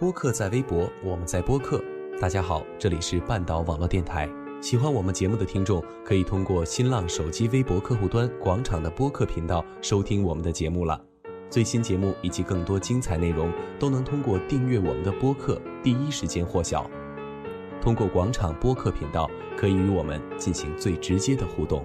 播客在微博，我们在播客。大家好，这里是半岛网络电台。喜欢我们节目的听众，可以通过新浪手机微博客户端“广场”的播客频道收听我们的节目了。最新节目以及更多精彩内容，都能通过订阅我们的播客第一时间获晓。通过广场播客频道，可以与我们进行最直接的互动。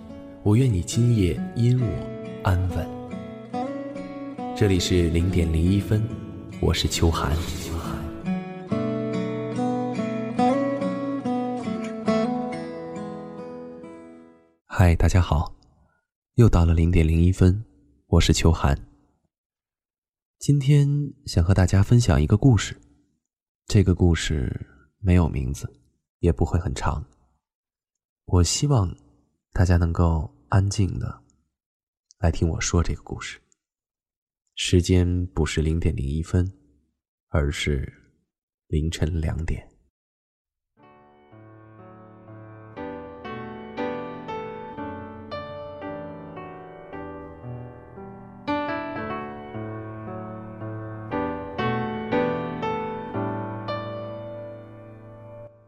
我愿你今夜因我安稳。这里是零点零一分，我是秋寒。嗨，大家好，又到了零点零一分，我是秋寒。今天想和大家分享一个故事，这个故事没有名字，也不会很长。我希望。大家能够安静的来听我说这个故事。时间不是零点零一分，而是凌晨两点。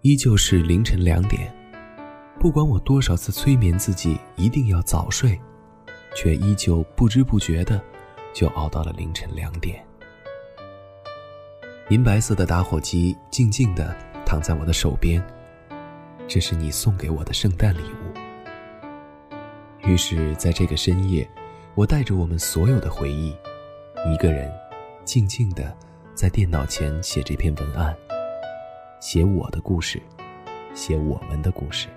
依旧是凌晨两点。不管我多少次催眠自己一定要早睡，却依旧不知不觉的就熬到了凌晨两点。银白色的打火机静静的躺在我的手边，这是你送给我的圣诞礼物。于是，在这个深夜，我带着我们所有的回忆，一个人静静的在电脑前写这篇文案，写我的故事，写我们的故事。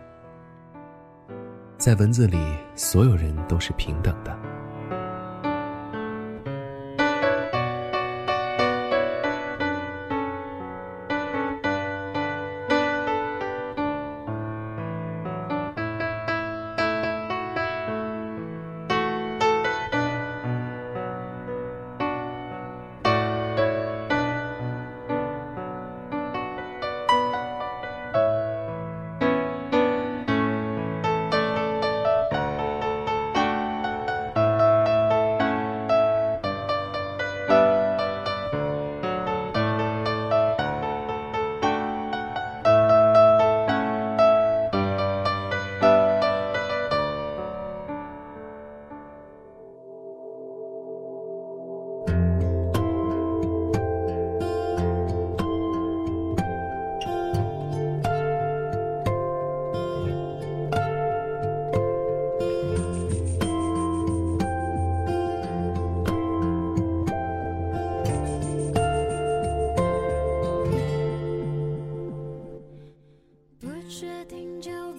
在文字里，所有人都是平等的。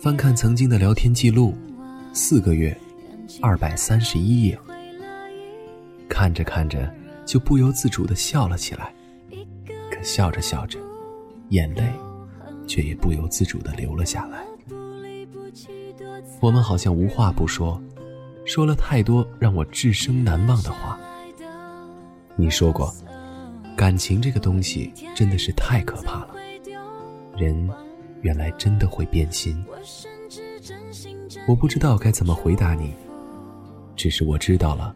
翻看曾经的聊天记录，四个月，二百三十一页。看着看着，就不由自主的笑了起来。可笑着笑着，眼泪却也不由自主的流了下来。我们好像无话不说，说了太多让我至生难忘的话。你说过，感情这个东西真的是太可怕了，人。原来真的会变心，我不知道该怎么回答你，只是我知道了，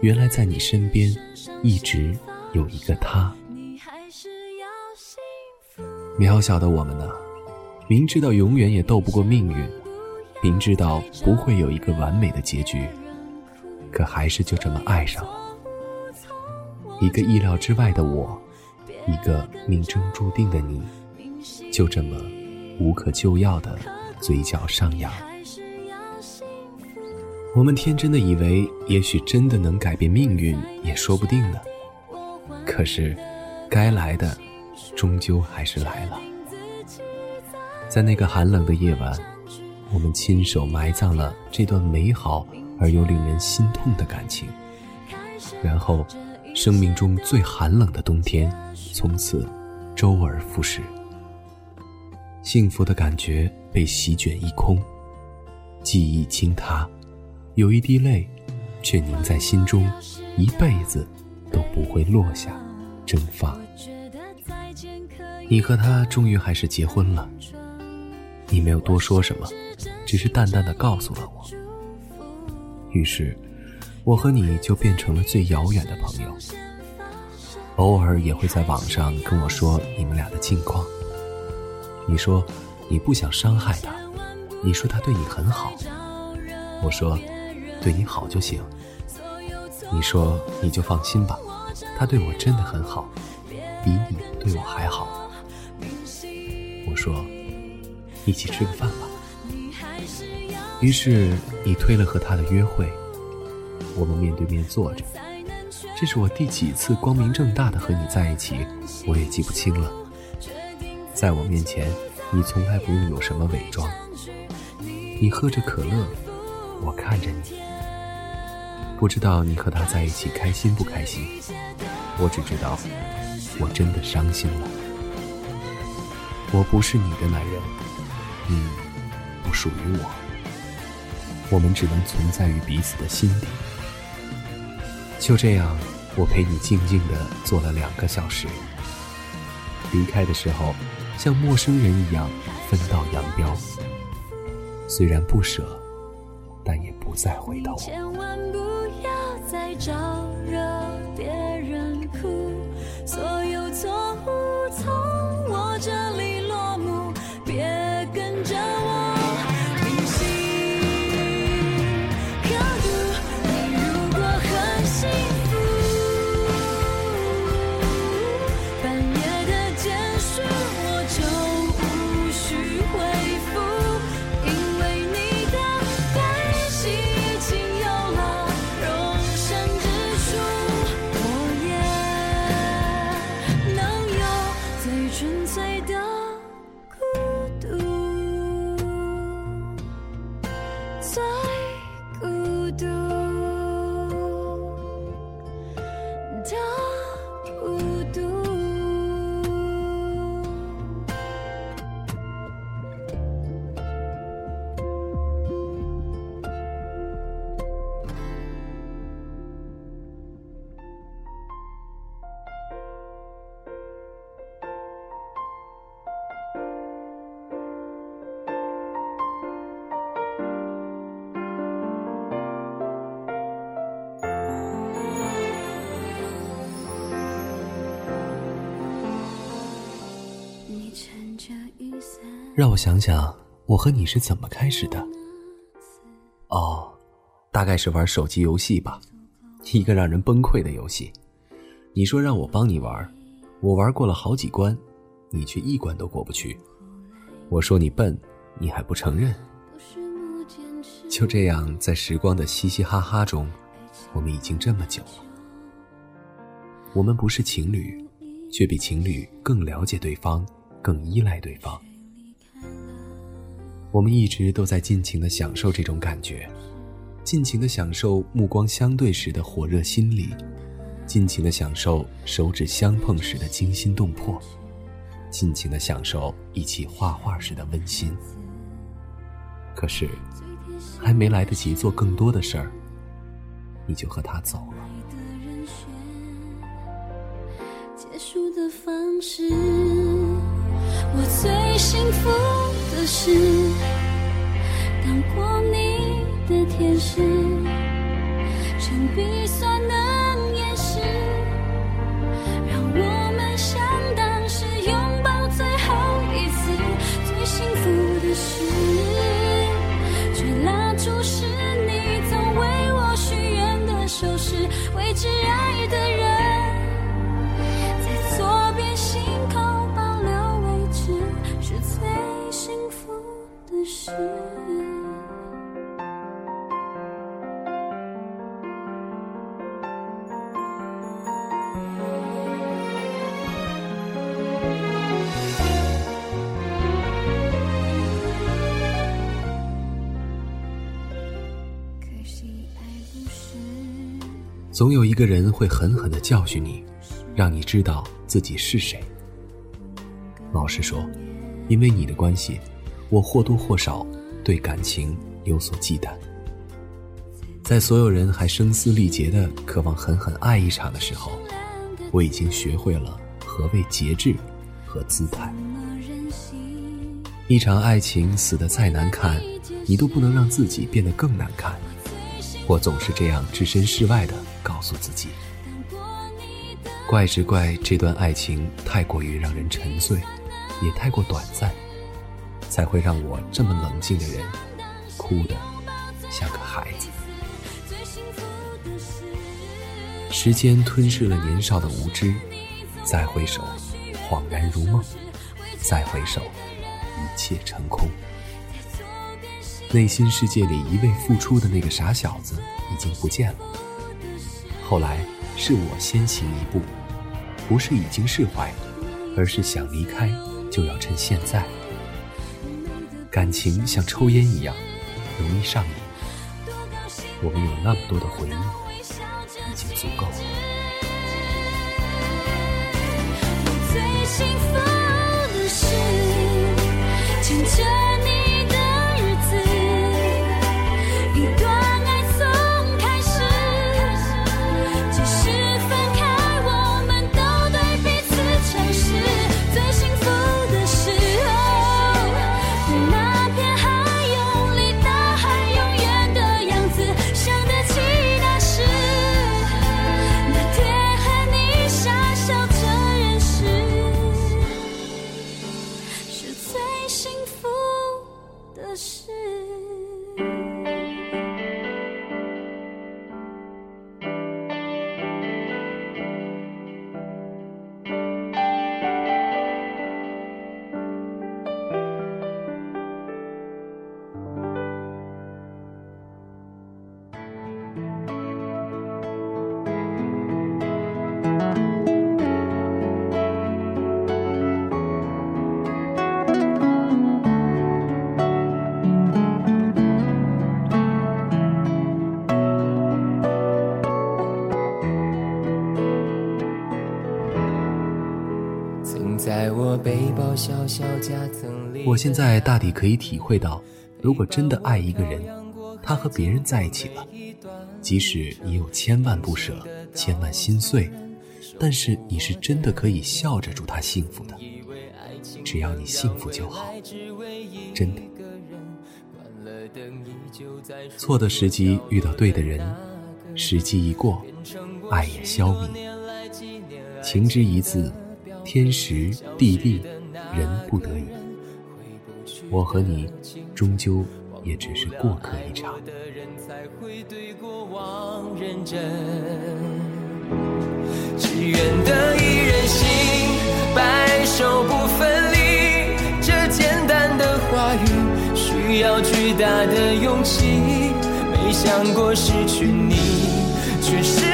原来在你身边一直有一个他。渺小的我们呢，明知道永远也斗不过命运，明知道不会有一个完美的结局，可还是就这么爱上了一个意料之外的我，一个命中注定的你，就这么。无可救药的嘴角上扬，我们天真的以为，也许真的能改变命运，也说不定呢。可是，该来的，终究还是来了。在那个寒冷的夜晚，我们亲手埋葬了这段美好而又令人心痛的感情。然后，生命中最寒冷的冬天从此周而复始，幸福的感觉被席卷一空，记忆倾塌，有一滴泪，却凝在心中，一辈子都不会落下，蒸发。你和他终于还是结婚了，你没有多说什么，只是淡淡的告诉了我。于是。我和你就变成了最遥远的朋友，偶尔也会在网上跟我说你们俩的近况。你说你不想伤害他，你说他对你很好，我说对你好就行。你说你就放心吧，他对我真的很好，比你对我还好。我说一起吃个饭吧。于是你推了和他的约会。我们面对面坐着，这是我第几次光明正大的和你在一起，我也记不清了。在我面前，你从来不用有什么伪装。你喝着可乐，我看着你，不知道你和他在一起开心不开心。我只知道，我真的伤心了。我不是你的男人，你不属于我，我们只能存在于彼此的心底。就这样，我陪你静静的坐了两个小时。离开的时候，像陌生人一样分道扬镳。虽然不舍，但也不再回头。千万不要再招惹别人哭，所有错误从我这里让我想想，我和你是怎么开始的？哦，大概是玩手机游戏吧，一个让人崩溃的游戏。你说让我帮你玩，我玩过了好几关，你却一关都过不去。我说你笨，你还不承认。就这样，在时光的嘻嘻哈哈中，我们已经这么久了。我们不是情侣，却比情侣更了解对方，更依赖对方。我们一直都在尽情的享受这种感觉，尽情的享受目光相对时的火热心理，尽情的享受手指相碰时的惊心动魄，尽情的享受一起画画时的温馨。可是，还没来得及做更多的事儿，你就和他走了。结束的方式，我最幸福。是，当过你的天使，全鼻酸的总有一个人会狠狠的教训你，让你知道自己是谁。老实说，因为你的关系，我或多或少对感情有所忌惮。在所有人还声嘶力竭的渴望狠狠爱一场的时候，我已经学会了何谓节制和姿态。一场爱情死得再难看，你都不能让自己变得更难看。我总是这样置身事外的告诉自己。怪只怪这段爱情太过于让人沉醉，也太过短暂，才会让我这么冷静的人哭得像个孩子。时间吞噬了年少的无知，再回首，恍然如梦；再回首。一切成空，内心世界里一味付出的那个傻小子已经不见了。后来是我先行一步，不是已经释怀，而是想离开就要趁现在。感情像抽烟一样，容易上瘾。我们有那么多的回忆，已经足够。了我现在大抵可以体会到，如果真的爱一个人，他和别人在一起了，即使你有千万不舍、千万心碎，但是你是真的可以笑着祝他幸福的。只要你幸福就好，真的。错的时机遇到对的人，时机一过，爱也消弭。情之一字。天时地利，人不得已。我和你，终究也只是过客一场。的人才会对过往认真只愿得一人心，白首不分离。这简单的话语，需要巨大的勇气。没想过失去你，却是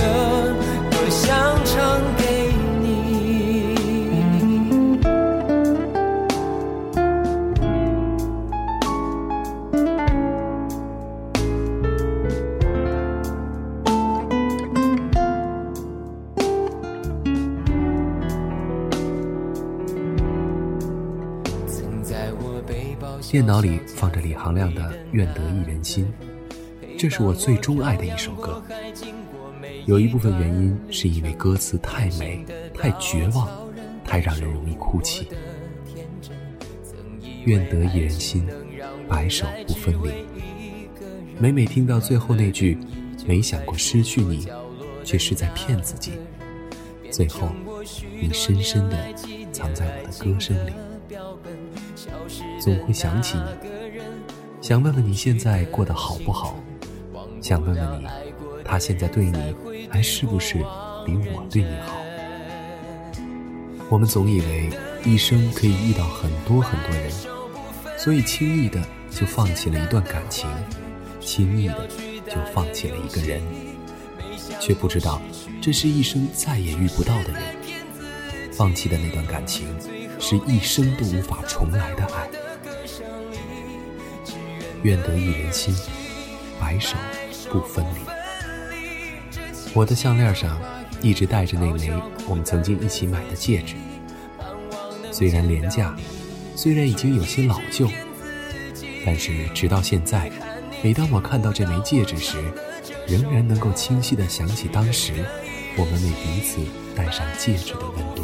电脑里放着李行亮的《愿得一人心》，这是我最钟爱的一首歌。有一部分原因是因为歌词太美、太绝望、太让人容易哭泣。愿得一人心，白首不分离。每每听到最后那句“没想过失去你，却是在骗自己”，最后你深深地藏在我的歌声里。总会想起你，想问问你现在过得好不好？想问问你，他现在对你还是不是比我对你好？我们总以为一生可以遇到很多很多人，所以轻易的就放弃了一段感情，轻易的就放弃了一个人，却不知道这是一生再也遇不到的人。放弃的那段感情，是一生都无法重来的爱。愿得一人心，白首不分离。我的项链上。一直戴着那枚我们曾经一起买的戒指，虽然廉价，虽然已经有些老旧，但是直到现在，每当我看到这枚戒指时，仍然能够清晰地想起当时我们为彼此戴上戒指的温度。